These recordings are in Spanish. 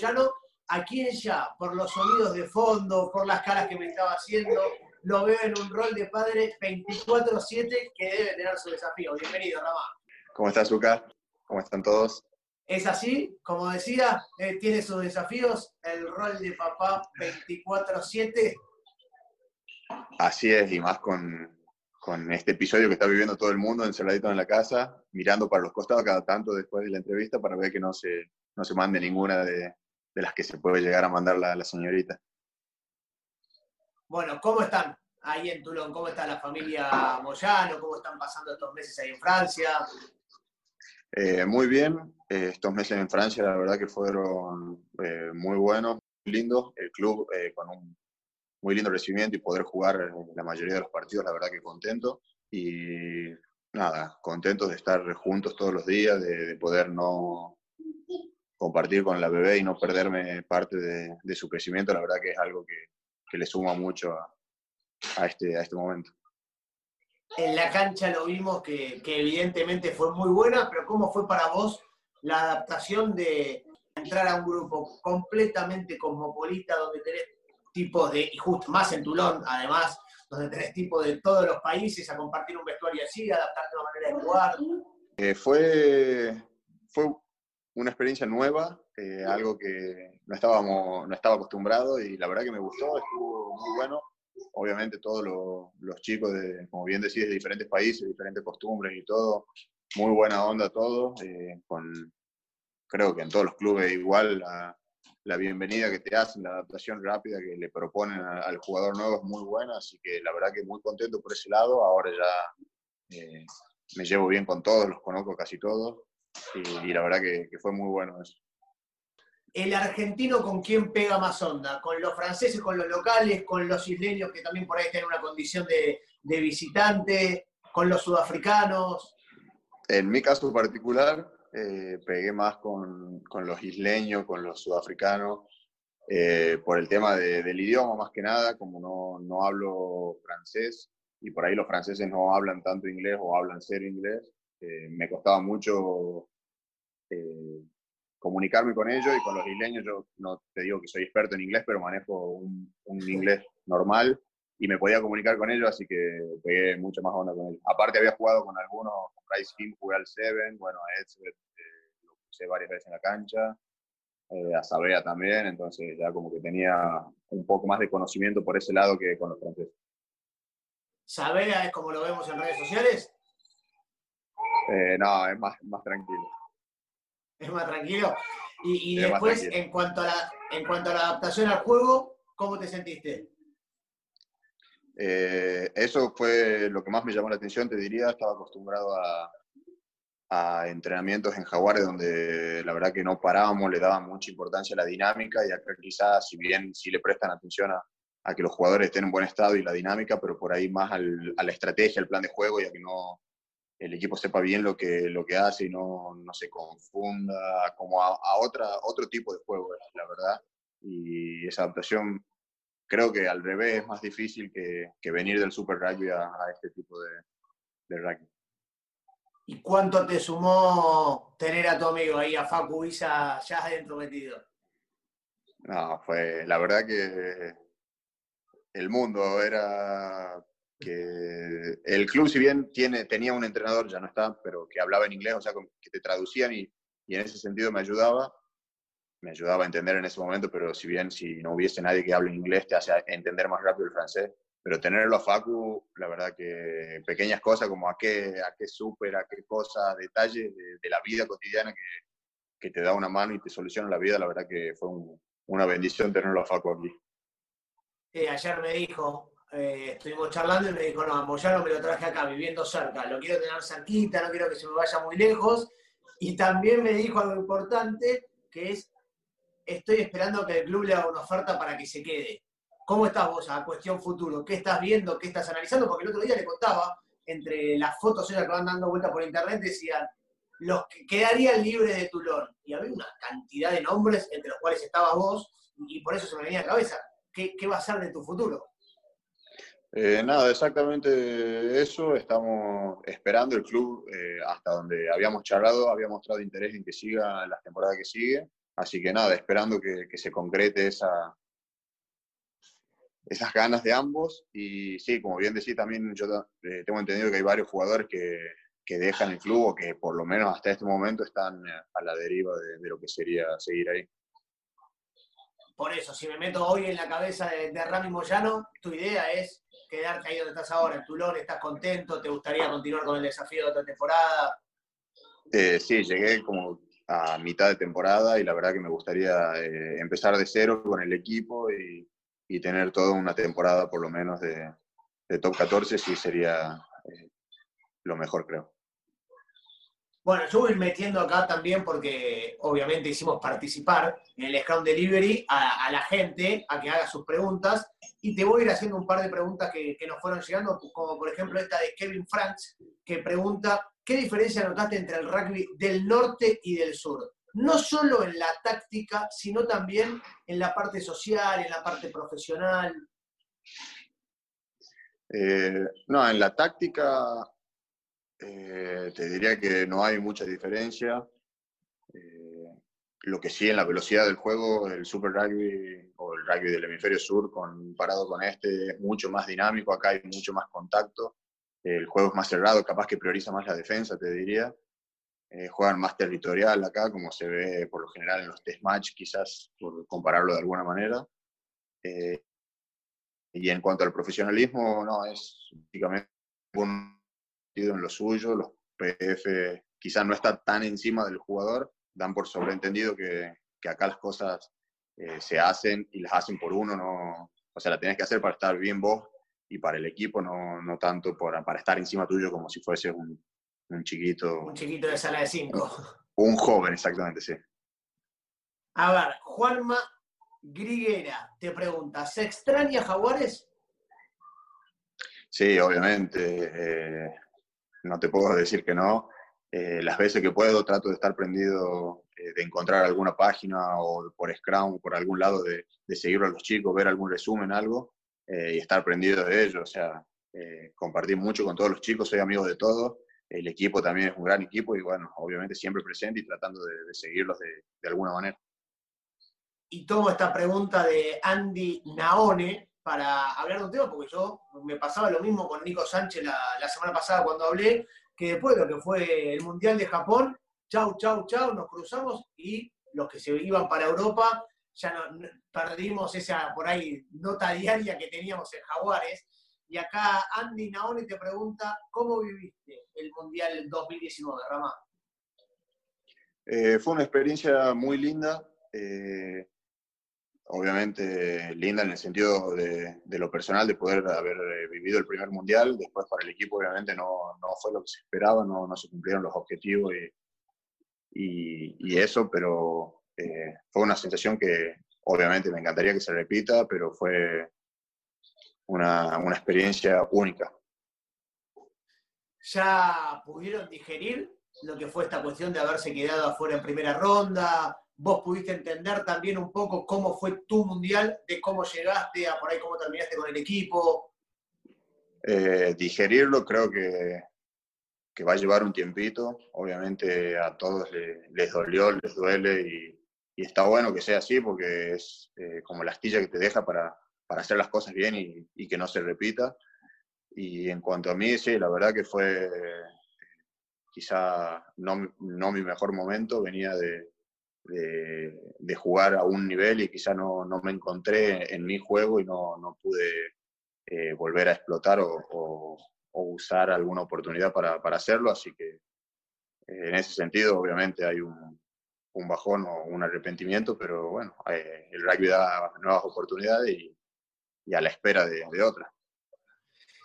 Moyano, a quien ya, por los sonidos de fondo, por las caras que me estaba haciendo, lo veo en un rol de padre 24-7 que debe tener su desafío. Bienvenido, Ramá. ¿Cómo estás, Zuka? ¿Cómo están todos? Es así, como decía, eh, tiene sus desafíos, el rol de papá 24-7. Así es, y más con, con este episodio que está viviendo todo el mundo encerradito en la casa, mirando para los costados cada tanto después de la entrevista para ver que no se, no se mande ninguna de, de las que se puede llegar a mandar la, la, señorita. Bueno, ¿cómo están ahí en Tulón? ¿Cómo está la familia Moyano? ¿Cómo están pasando estos meses ahí en Francia? Eh, muy bien, eh, estos meses en Francia la verdad que fueron eh, muy buenos, muy lindos, el club con un muy lindo recibimiento y poder jugar la mayoría de los partidos, la verdad que contento. Y nada, contentos de estar juntos todos los días, de, de poder no compartir con la bebé y no perderme parte de, de, su crecimiento, la verdad que es algo que, que le suma mucho a, a, este, a este momento. En la cancha lo vimos que, que evidentemente fue muy buena, pero ¿cómo fue para vos la adaptación de entrar a un grupo completamente cosmopolita donde tenés tipos de, y justo más en Tulón, además, donde tenés tipos de todos los países a compartir un vestuario así, adaptarte a una manera de jugar. Eh, fue, fue una experiencia nueva, eh, algo que no, estábamos, no estaba acostumbrado y la verdad que me gustó, estuvo muy bueno. Obviamente todos los, los chicos, de, como bien decís, de diferentes países, diferentes costumbres y todo, muy buena onda todo, eh, con, creo que en todos los clubes igual la, la bienvenida que te hacen, la adaptación rápida que le proponen al jugador nuevo es muy buena, así que la verdad que muy contento por ese lado. Ahora ya eh, me llevo bien con todos, los conozco casi todos y, y la verdad que, que, fue muy bueno eso. ¿El argentino con quién pega más onda? ¿Con los franceses, con los locales, con los isleños que también por ahí tienen una condición de, de visitante, con los sudafricanos? En mi caso particular, eh, pegué más con, con, los isleños, con los sudafricanos, eh, por el tema de, del idioma más que nada, como no, no, hablo francés y por ahí los franceses no hablan tanto inglés o hablan cero inglés, eh, me costaba mucho eh, comunicarme con ellos y con los isleños yo no te digo que soy experto en inglés, pero manejo un, un inglés normal y me podía comunicar con ellos, así que pegué mucho más onda con ellos. Aparte había jugado con algunos, con Rice King jugué al Seven, bueno, a Edsbet eh, lo puse varias veces en la cancha, eh, a Sabea también, entonces ya como que tenía un poco más de conocimiento por ese lado que con los franceses. ¿Sabea es como lo vemos en redes sociales? Eh, no, es más, más tranquilo. Es más tranquilo. Y, y después, tranquilo. En, cuanto a la, en cuanto a la adaptación al juego, ¿cómo te sentiste? Eh, eso fue lo que más me llamó la atención, te diría, estaba acostumbrado a, a, entrenamientos en Jaguares donde la verdad que no parábamos, le daban mucha importancia a la dinámica y acá quizás, si bien sí le prestan atención a, a, que los jugadores estén en buen estado y la dinámica, pero por ahí más al, a la estrategia, al plan de juego y a que no el equipo sepa bien lo que, lo que hace y no, no se confunda como a, a otra, otro tipo de juego, la verdad. Y esa adaptación creo que al revés es más difícil que, que venir del Super Rugby a, a este tipo de, de, rugby. ¿Y cuánto te sumó tener a tu amigo ahí, a Facu Isa, ya adentro metido? No, fue la verdad que el mundo era que el club, si bien tiene, tenía un entrenador, ya no está, pero que hablaba en inglés, o sea, que te traducían y, y en ese sentido me ayudaba, me ayudaba a entender en ese momento, pero si bien si no hubiese nadie que hable inglés te hace entender más rápido el francés. Pero tenerlo a Facu, la verdad que pequeñas cosas como a qué, a qué súper, a qué cosas, detalles de, de, la vida cotidiana que, que, te da una mano y te soluciona la vida, la verdad que fue un, una bendición tenerlo a Facu aquí. Sí, ayer me dijo, eh, estuvimos charlando y me dijo, no, Moyano me lo traje acá, viviendo cerca, lo quiero tener cerquita, no quiero que se me vaya muy lejos. Y también me dijo algo importante, que es estoy esperando que el club le haga una oferta para que se quede. ¿Cómo estás vos a cuestión futuro? ¿Qué estás viendo? ¿Qué estás analizando? Porque el otro día le contaba, entre las fotos que van dando vuelta por internet, decían los que quedarían libres de Tulón. Y había una cantidad de nombres, entre los cuales estabas vos, y por eso se me venía a la cabeza. ¿Qué, qué va a ser de tu futuro? Eh, nada, exactamente eso. Estamos esperando el club eh, hasta donde habíamos charlado, había mostrado interés en que siga en la temporada que sigue. Así que nada, esperando que, se concrete esa, esas ganas de ambos. Y sí, como bien decía, también yo eh, tengo entendido que hay varios jugadores que, que, dejan el club o que por lo menos hasta este momento están a la deriva de lo que sería seguir ahí. Por eso, si me meto hoy en la cabeza de, Rami Moyano, tu idea es quedarte ahí donde estás ahora, en Tulón, estás contento, te gustaría continuar con el desafío de otra temporada. Eh, sí, llegué como a mitad de temporada y la verdad que me gustaría eh, empezar de cero con el equipo y, tener toda una temporada por lo menos de, top 14, sí sería eh, lo mejor creo. Bueno, yo voy metiendo acá también porque obviamente hicimos participar en el Scrum Delivery a, la gente a que haga sus preguntas y te voy a ir haciendo un par de preguntas que, nos fueron llegando, como por ejemplo esta de Kevin Franks, que pregunta, ¿qué diferencia notaste entre el rugby del norte y del sur? No solo en la táctica, sino también en la parte social, en la parte profesional. Eh, no, en la táctica eh, te diría que no hay mucha diferencia. Eh, lo que sí en la velocidad del juego, el Super Rugby o el rugby del hemisferio sur comparado con este es mucho más dinámico, acá hay mucho más contacto, el juego es más cerrado, capaz que prioriza más la defensa, te diría. Eh, juegan más territorial acá, como se ve por lo general en los test match, quizás por compararlo de alguna manera. y en cuanto al profesionalismo, no, es básicamente un en lo suyo, los PF quizás no están tan encima del jugador, dan por sobreentendido que, que acá las cosas eh, se hacen y las hacen por uno, no, o sea, la tienes que hacer para estar bien vos y para el equipo, no, no tanto para, para estar encima tuyo como si fuese un, un chiquito. Un chiquito de sala de cinco. Un, joven, exactamente, sí. A ver, Juanma Griguera te pregunta, ¿se extraña Jaguares? Sí, obviamente. Eh, no te puedo decir que no. Eh, las veces que puedo trato de estar prendido, eh, de encontrar alguna página o por Scrum por algún lado de, de seguir a los chicos, ver algún resumen, algo, eh, y estar prendido de ellos. O sea, compartir mucho con todos los chicos, soy amigo de todos. El equipo también es un gran equipo y bueno, obviamente siempre presente y tratando de, seguirlos de, de alguna manera. Y tomo esta pregunta de Andy Naone, para hablar de un tema, porque yo me pasaba lo mismo con Nico Sánchez la, semana pasada cuando hablé, que después de lo que fue el Mundial de Japón, chau, chau, chau, nos cruzamos y los que se iban para Europa ya perdimos esa por ahí nota diaria que teníamos en Jaguares. Y acá Andy Naone te pregunta, ¿cómo viviste el Mundial 2019, Ramá? Eh, fue una experiencia muy linda. Eh, obviamente linda en el sentido de, lo personal, de poder haber eh, vivido el primer mundial. Después para el equipo obviamente no, no fue lo que se esperaba, no, no se cumplieron los objetivos y, y, eso, pero eh, fue una sensación que obviamente me encantaría que se repita, pero fue una, una experiencia única. ¿Ya pudieron digerir lo que fue esta cuestión de haberse quedado afuera en primera ronda? Vos pudiste entender también un poco cómo fue tu mundial, de cómo llegaste a por ahí, cómo terminaste con el equipo. Eh, digerirlo creo que, que, va a llevar un tiempito. Obviamente a todos les, dolió, les duele y, está bueno que sea así porque es eh, como la astilla que te deja para, para hacer las cosas bien y, y, que no se repita. Y en cuanto a mí, sí, la verdad que fue quizá no, no mi mejor momento, venía de, de, jugar a un nivel y quizá no, no, me encontré en mi juego y no, no pude eh, volver a explotar o, o, usar alguna oportunidad para, para hacerlo. Así que eh, en ese sentido, obviamente, hay un, un, bajón o un arrepentimiento, pero bueno, eh, el rugby da nuevas oportunidades y, y a la espera de, de otras.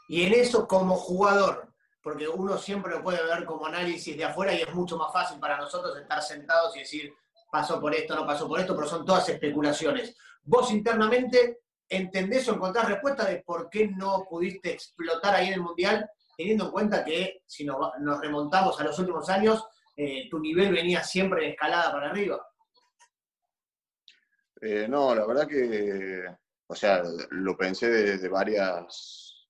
Y en eso, como jugador, porque uno siempre lo puede ver como análisis de afuera y es mucho más fácil para nosotros estar sentados y decir, pasó por esto, no pasó por esto, pero son todas especulaciones. Vos internamente entendés o encontrás respuesta de por qué no pudiste explotar ahí en el Mundial, teniendo en cuenta que si nos, remontamos a los últimos años, eh, tu nivel venía siempre en escalada para arriba. Eh, no, la verdad que, o sea, lo pensé desde varias,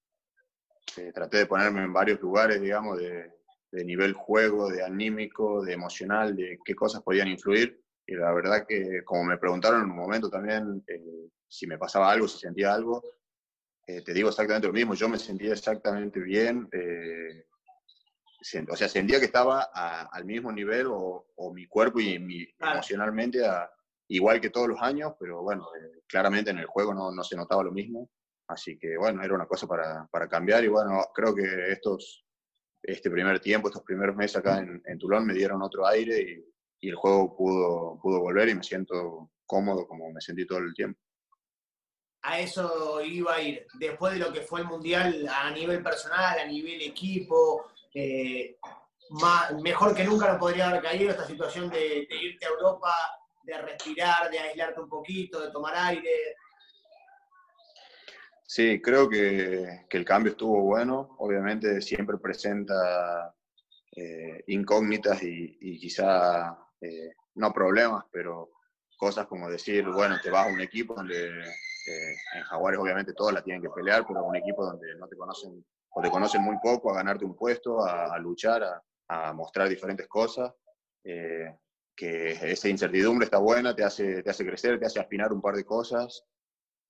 eh, traté de ponerme en varios lugares, digamos, de, nivel juego, de anímico, de emocional, de qué cosas podían influir. Y la verdad que, como me preguntaron en un momento también eh, si me pasaba algo, si sentía algo, eh, te digo exactamente lo mismo. Yo me sentía exactamente bien. o sea, sentía que estaba al mismo nivel o, mi cuerpo y mi, emocionalmente igual que todos los años, pero bueno, claramente en el juego no, no se notaba lo mismo. Así que bueno, era una cosa para, para cambiar y bueno, creo que estos, este primer tiempo, estos primeros meses acá en, en Toulon me dieron otro aire y, y, el juego pudo, pudo volver y me siento cómodo como me sentí todo el tiempo. A eso iba a ir. Después de lo que fue el Mundial a nivel personal, a nivel equipo, eh, más, mejor que nunca no podría haber caído esta situación de, de irte a Europa, de respirar, de aislarte un poquito, de tomar aire, Sí, creo que, el cambio estuvo bueno. Obviamente siempre presenta eh, incógnitas y, quizá eh, no problemas, pero cosas como decir, bueno, te vas a un equipo donde eh, en Jaguares obviamente todos la tienen que pelear, pero un equipo donde no te conocen o te conocen muy poco, a ganarte un puesto, a, luchar, a, mostrar diferentes cosas. que esa incertidumbre está buena, te hace, te hace crecer, te hace afinar un par de cosas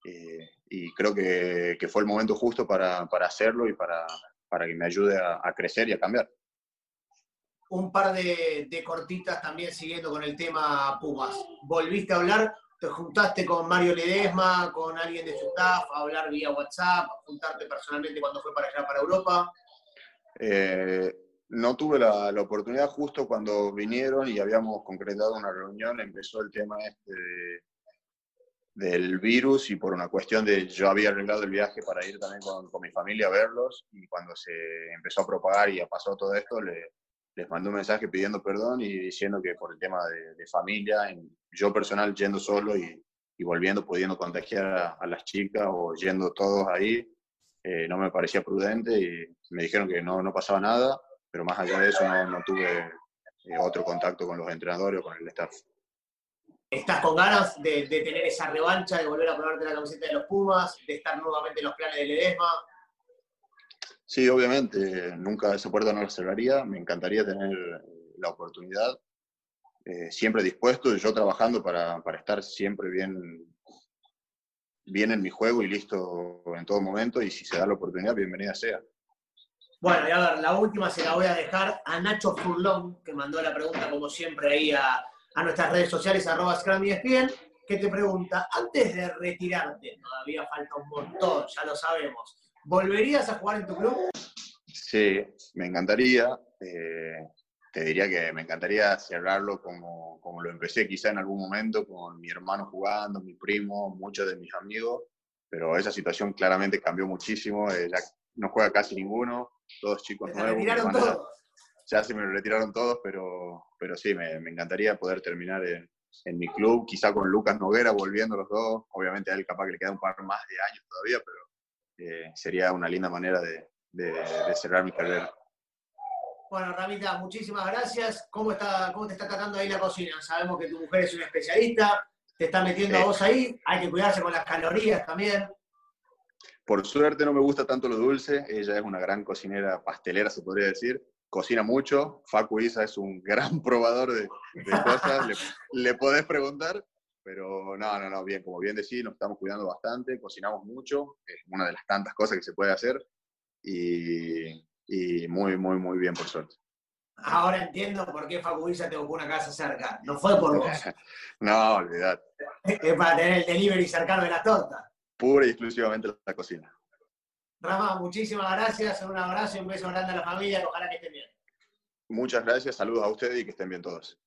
eh, y creo que, que, fue el momento justo para, para hacerlo y para, para, que me ayude a, crecer y a cambiar. Un par de, de, cortitas también siguiendo con el tema Pumas. ¿Volviste a hablar? ¿Te juntaste con Mario Ledesma, con alguien de su staff, a hablar vía WhatsApp, a juntarte personalmente cuando fue para allá, para Europa? Eh, no tuve la, la, oportunidad justo cuando vinieron y habíamos concretado una reunión, empezó el tema este de, del virus y por una cuestión de yo había arreglado el viaje para ir también con, con mi familia a verlos y cuando se empezó a propagar y pasó todo esto le, les mandé un mensaje pidiendo perdón y diciendo que por el tema de, familia, yo personal yendo solo y, volviendo, pudiendo contagiar a, las chicas o yendo todos ahí, eh, no me parecía prudente y me dijeron que no, no pasaba nada, pero más allá de eso no, tuve eh, otro contacto con los entrenadores o con el staff. ¿Estás con ganas de, tener esa revancha, de volver a ponerte la camiseta de los Pumas, de estar nuevamente en los planes de Ledesma? Sí, obviamente, nunca esa puerta no la cerraría. Me encantaría tener la oportunidad. Eh, siempre dispuesto, yo trabajando para, para, estar siempre bien, bien en mi juego y listo en todo momento. Y si se da la oportunidad, bienvenida sea. Bueno, y a ver, la última se la voy a dejar a Nacho Furlón, que mandó la pregunta, como siempre, ahí a, a nuestras redes sociales, arroba Scrum que te pregunta, antes de retirarte, todavía falta un montón, ya lo sabemos, ¿volverías a jugar en tu club? Sí, me encantaría. Eh, te diría que me encantaría cerrarlo como, como lo empecé quizá en algún momento, con mi hermano jugando, mi primo, muchos de mis amigos, pero esa situación claramente cambió muchísimo, eh, ya no juega casi ninguno, todos chicos nuevos. Todos? Ya se me retiraron todos, pero, pero sí, me, me encantaría poder terminar en, en, mi club, quizá con Lucas Noguera volviendo los dos. Obviamente a él capaz que le queda un par más de años todavía, pero eh, sería una linda manera de, de, cerrar mi carrera. Bueno, Ramita, muchísimas gracias. ¿Cómo, está, ¿Cómo te está tratando ahí la cocina? Sabemos que tu mujer es una especialista, te está metiendo a vos ahí, hay que cuidarse con las calorías también. Por suerte no me gusta tanto lo dulce, ella es una gran cocinera pastelera, se podría decir, cocina mucho. Facu Isa es un gran probador de, cosas, le, podés preguntar, pero no, no, no, bien, como bien decís, nos estamos cuidando bastante, cocinamos mucho, es una de las tantas cosas que se puede hacer y, muy, muy, muy bien, por suerte. Ahora entiendo por qué Facu Isa te buscó una casa cerca, no fue por vos. no, olvidad. Es para tener el delivery cercano de la torta. Pura y exclusivamente la cocina. Rafa, muchísimas gracias, un abrazo y un beso grande a la familia, ojalá que estén bien. Muchas gracias, saludos a ustedes y que estén bien todos.